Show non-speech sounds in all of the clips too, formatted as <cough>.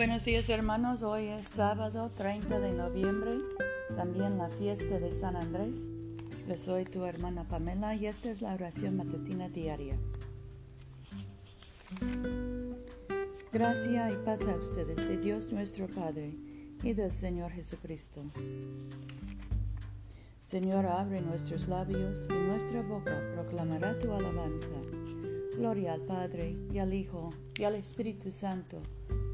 Buenos días hermanos, hoy es sábado 30 de noviembre, también la fiesta de San Andrés. Yo soy tu hermana Pamela y esta es la oración matutina diaria. Gracia y paz a ustedes de Dios nuestro Padre y del Señor Jesucristo. Señor, abre nuestros labios y nuestra boca proclamará tu alabanza. Gloria al Padre y al Hijo y al Espíritu Santo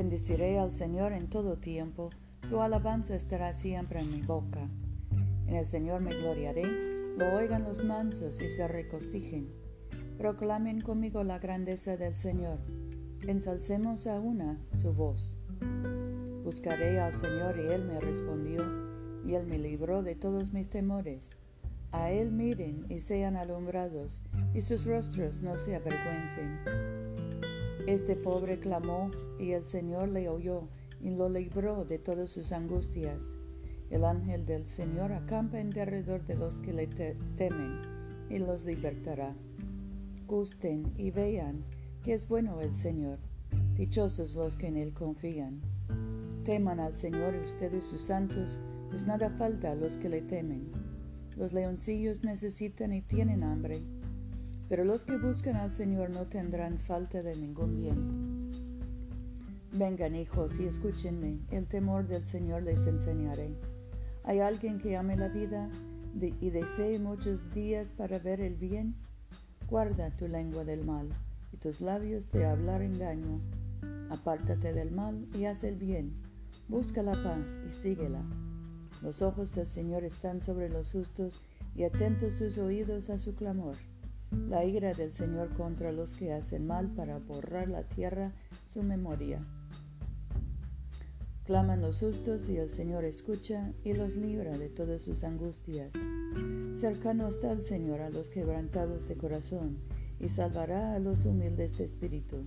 Bendeciré al Señor en todo tiempo, su alabanza estará siempre en mi boca. En el Señor me gloriaré, lo oigan los mansos y se regocijen. Proclamen conmigo la grandeza del Señor, ensalcemos a una su voz. Buscaré al Señor y Él me respondió, y Él me libró de todos mis temores. A Él miren y sean alumbrados, y sus rostros no se avergüencen. Este pobre clamó, y el Señor le oyó, y lo libró de todas sus angustias. El ángel del Señor acampa en derredor de los que le temen, y los libertará. Gusten y vean que es bueno el Señor, dichosos los que en Él confían. Teman al Señor ustedes sus santos, pues nada falta a los que le temen. Los leoncillos necesitan y tienen hambre, pero los que buscan al Señor no tendrán falta de ningún bien. Vengan hijos y escúchenme, el temor del Señor les enseñaré. ¿Hay alguien que ame la vida y desee muchos días para ver el bien? Guarda tu lengua del mal y tus labios de hablar engaño. Apártate del mal y haz el bien. Busca la paz y síguela. Los ojos del Señor están sobre los justos y atentos sus oídos a su clamor. La ira del Señor contra los que hacen mal para borrar la tierra su memoria. Claman los justos y el Señor escucha y los libra de todas sus angustias. Cercano está el Señor a los quebrantados de corazón y salvará a los humildes de espíritu.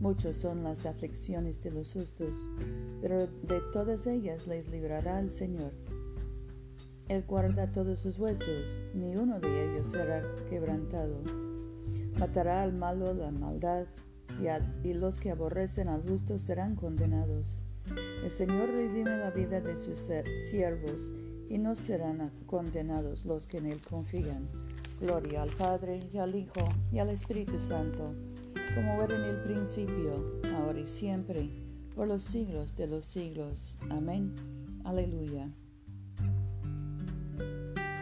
Muchos son las aflicciones de los justos, pero de todas ellas les librará el Señor. Él guarda todos sus huesos, ni uno de ellos será quebrantado. Matará al malo la maldad, y, los que aborrecen al justo serán condenados. El Señor redime la vida de sus siervos, y no serán condenados los que en Él confían. Gloria al Padre, y al Hijo, y al Espíritu Santo como era en el principio, ahora y siempre, por los siglos de los siglos. Amén. Aleluya.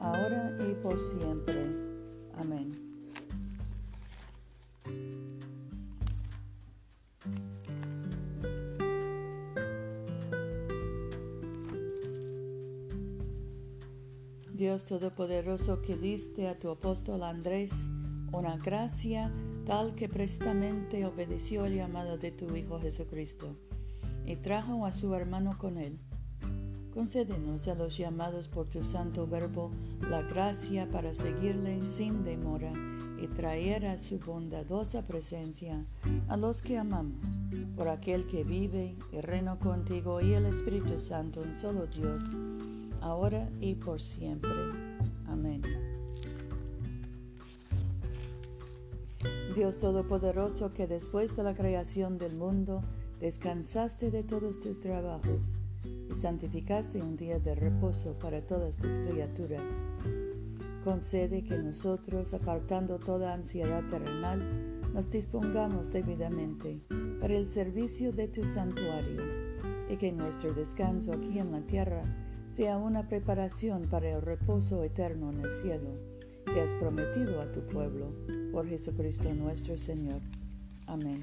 ahora y por siempre. Amén. Dios Todopoderoso que diste a tu apóstol Andrés una gracia tal que prestamente obedeció el llamado de tu Hijo Jesucristo y trajo a su hermano con él. Concédenos a los llamados por tu santo verbo la gracia para seguirle sin demora y traer a su bondadosa presencia a los que amamos, por aquel que vive y reina contigo y el Espíritu Santo, un solo Dios, ahora y por siempre. Amén. Dios Todopoderoso, que después de la creación del mundo descansaste de todos tus trabajos y santificaste un día de reposo para todas tus criaturas Concede que nosotros, apartando toda ansiedad terrenal, nos dispongamos debidamente para el servicio de tu santuario y que nuestro descanso aquí en la tierra sea una preparación para el reposo eterno en el cielo que has prometido a tu pueblo, por Jesucristo nuestro Señor. Amén.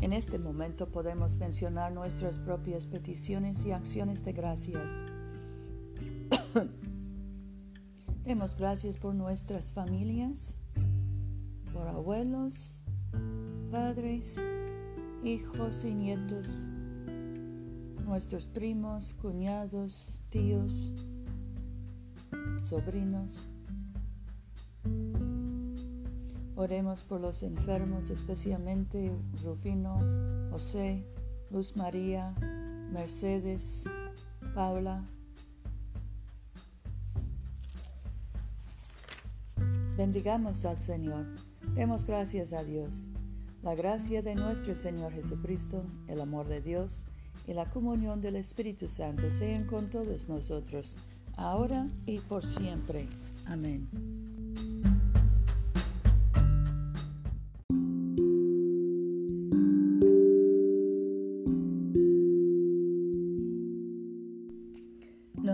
En este momento podemos mencionar nuestras propias peticiones y acciones de gracias. <coughs> Demos gracias por nuestras familias, por abuelos, padres, hijos y nietos, nuestros primos, cuñados, tíos, sobrinos. Oremos por los enfermos, especialmente Rufino, José, Luz María, Mercedes, Paula, Bendigamos al Señor. Demos gracias a Dios. La gracia de nuestro Señor Jesucristo, el amor de Dios y la comunión del Espíritu Santo sean con todos nosotros, ahora y por siempre. Amén.